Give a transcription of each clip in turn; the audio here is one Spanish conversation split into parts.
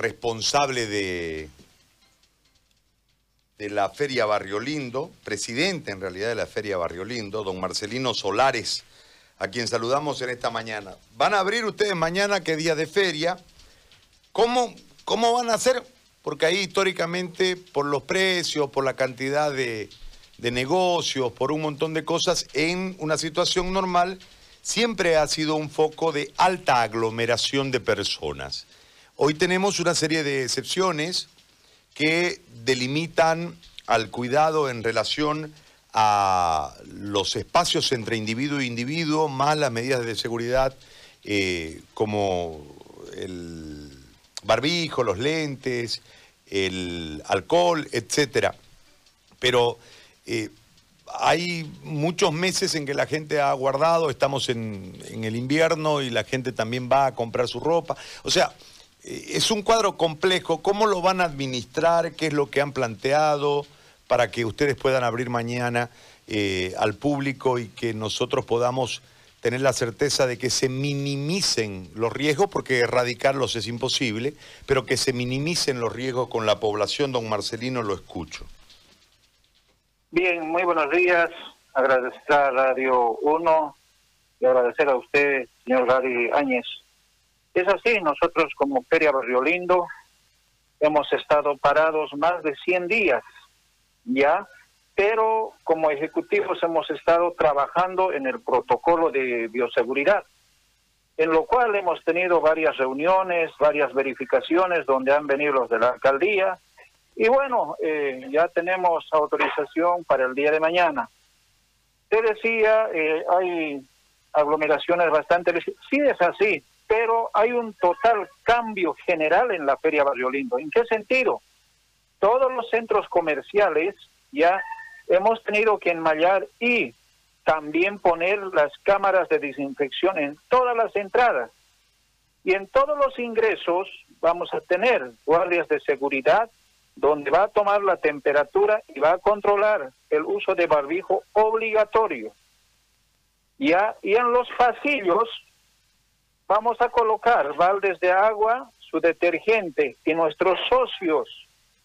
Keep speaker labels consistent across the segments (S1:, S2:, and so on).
S1: responsable de, de la Feria Barrio Lindo, presidente en realidad de la Feria Barrio Lindo, don Marcelino Solares, a quien saludamos en esta mañana. Van a abrir ustedes mañana, qué día de feria. ¿Cómo, cómo van a hacer? Porque ahí históricamente, por los precios, por la cantidad de, de negocios, por un montón de cosas, en una situación normal, siempre ha sido un foco de alta aglomeración de personas. Hoy tenemos una serie de excepciones que delimitan al cuidado en relación a los espacios entre individuo e individuo, más las medidas de seguridad eh, como el barbijo, los lentes, el alcohol, etcétera. Pero eh, hay muchos meses en que la gente ha guardado, estamos en, el invierno y la gente también va a comprar su ropa. O sea, es un cuadro complejo. ¿Cómo lo van a administrar? ¿Qué es lo que han planteado para que ustedes puedan abrir mañana eh, al público y que nosotros podamos tener la certeza de que se minimicen los riesgos, porque erradicarlos es imposible, pero que se minimicen los riesgos con la población, don Marcelino, lo escucho.
S2: Bien, muy buenos días. Agradecer a Radio 1 y agradecer a usted, señor Gary Áñez. Es así, nosotros como Feria Barrio Lindo hemos estado parados más de 100 días ya, pero como ejecutivos hemos estado trabajando en el protocolo de bioseguridad, en lo cual hemos tenido varias reuniones, varias verificaciones donde han venido los de la alcaldía, y bueno, eh, ya tenemos autorización para el día de mañana. Te decía, eh, hay aglomeraciones bastante... Sí es así, pero hay un total cambio general en la Feria Barrio Lindo. ¿En qué sentido? Todos los centros comerciales ya hemos tenido que enmallar y también poner las cámaras de desinfección en todas las entradas. Y en todos los ingresos vamos a tener guardias de seguridad donde va a tomar la temperatura y va a controlar el uso de barbijo obligatorio. Ya, y en los pasillos vamos a colocar baldes de agua, su detergente y nuestros socios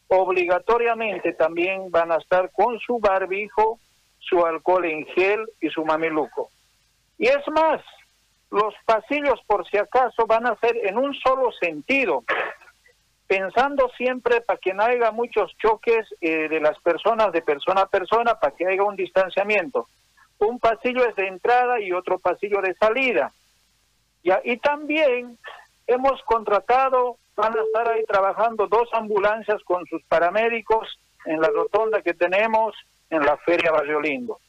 S2: obligatoriamente también van a estar con su barbijo, su alcohol en gel y su mameluco. Y es más, los pasillos por si acaso van a ser en un solo sentido, pensando siempre para que no haya muchos choques eh, de las personas de persona a persona, para que haya un distanciamiento. Un pasillo es de entrada y otro pasillo de salida. Y también hemos contratado, van a estar ahí trabajando dos ambulancias con sus paramédicos en la rotonda que tenemos en la Feria Barrio Lindo.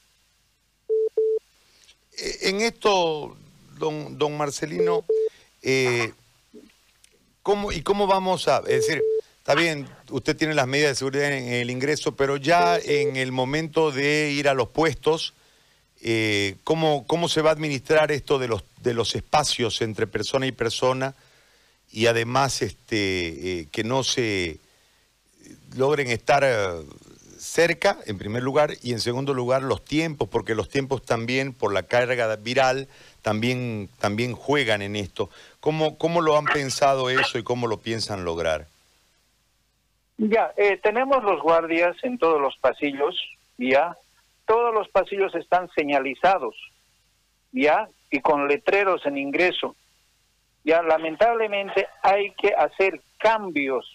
S1: Eh, en esto, don, don Marcelino, eh, ¿Y cómo vamos a...? Es decir, está bien, usted tiene las medidas de seguridad en el ingreso, pero ya en el momento de ir a los puestos, eh, ¿cómo, ¿cómo se va a administrar esto de los, de los espacios entre persona y persona? Y además este, eh, que no se logren estar eh, cerca, en primer lugar, y en segundo lugar los tiempos, porque los tiempos también, por la carga viral, también, también juegan en esto. ¿Cómo, ¿Cómo lo han pensado eso y cómo lo piensan lograr?
S2: Ya, eh, tenemos los guardias en todos los pasillos, ya. Todos los pasillos están señalizados, ya, y con letreros en ingreso. Ya, lamentablemente hay que hacer cambios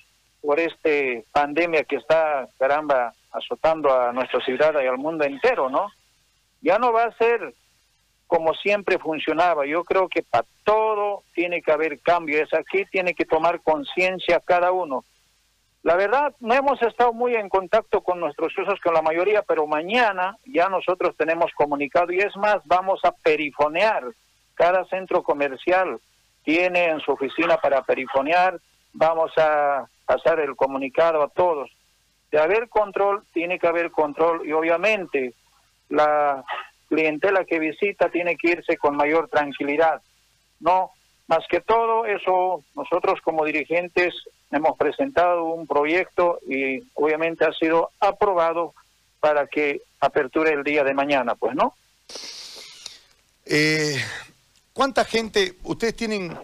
S2: por esta pandemia que está, caramba, azotando a nuestra ciudad y al mundo entero, ¿no? Ya no va a ser como siempre funcionaba. Yo creo que para todo tiene que haber cambios. Aquí tiene que tomar conciencia cada uno. La verdad, no hemos estado muy en contacto con nuestros socios, con la mayoría, pero mañana ya nosotros tenemos comunicado y es más, vamos a perifonear. Cada centro comercial tiene en su oficina para perifonear. Vamos a pasar el comunicado a todos. De haber control, tiene que haber control y obviamente la clientela que visita tiene que irse con mayor tranquilidad. No, más que todo eso, nosotros como dirigentes hemos presentado un proyecto y obviamente ha sido aprobado para que aperture el día de mañana, pues, ¿no?
S1: Eh, ¿Cuánta gente, ustedes tienen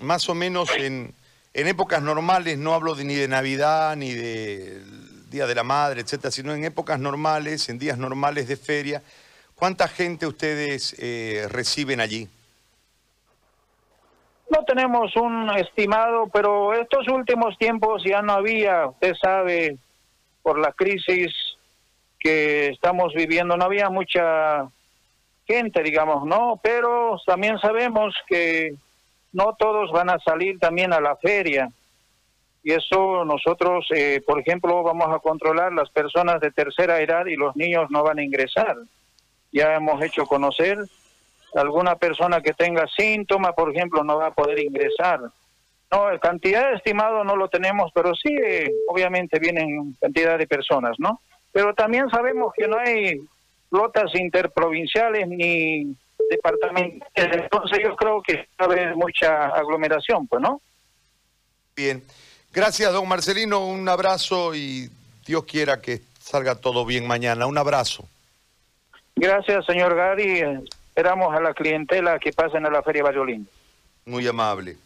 S1: más o menos en, en épocas normales, no hablo de, ni de Navidad, ni del Día de la Madre, etcétera, sino en épocas normales, en días normales de feria, ¿cuánta gente ustedes eh, reciben allí?
S2: No tenemos un estimado, pero estos últimos tiempos ya no había, usted sabe, por la crisis que estamos viviendo, no había mucha gente, digamos, ¿no? Pero también sabemos que no todos van a salir también a la feria. Y eso nosotros, eh, por ejemplo, vamos a controlar las personas de tercera edad y los niños no van a ingresar. Ya hemos hecho conocer alguna persona que tenga síntomas, por ejemplo, no va a poder ingresar. No, cantidad de estimado no lo tenemos, pero sí, eh, obviamente vienen cantidad de personas, ¿no? Pero también sabemos que no hay flotas interprovinciales ni departamentales, entonces yo creo que va a haber mucha aglomeración, pues, ¿no?
S1: Bien. Gracias, don Marcelino. Un abrazo y Dios quiera que salga todo bien mañana. Un abrazo.
S2: Gracias, señor Gary. Esperamos a la clientela que pasen a la Feria Bayolín.
S1: Muy amable.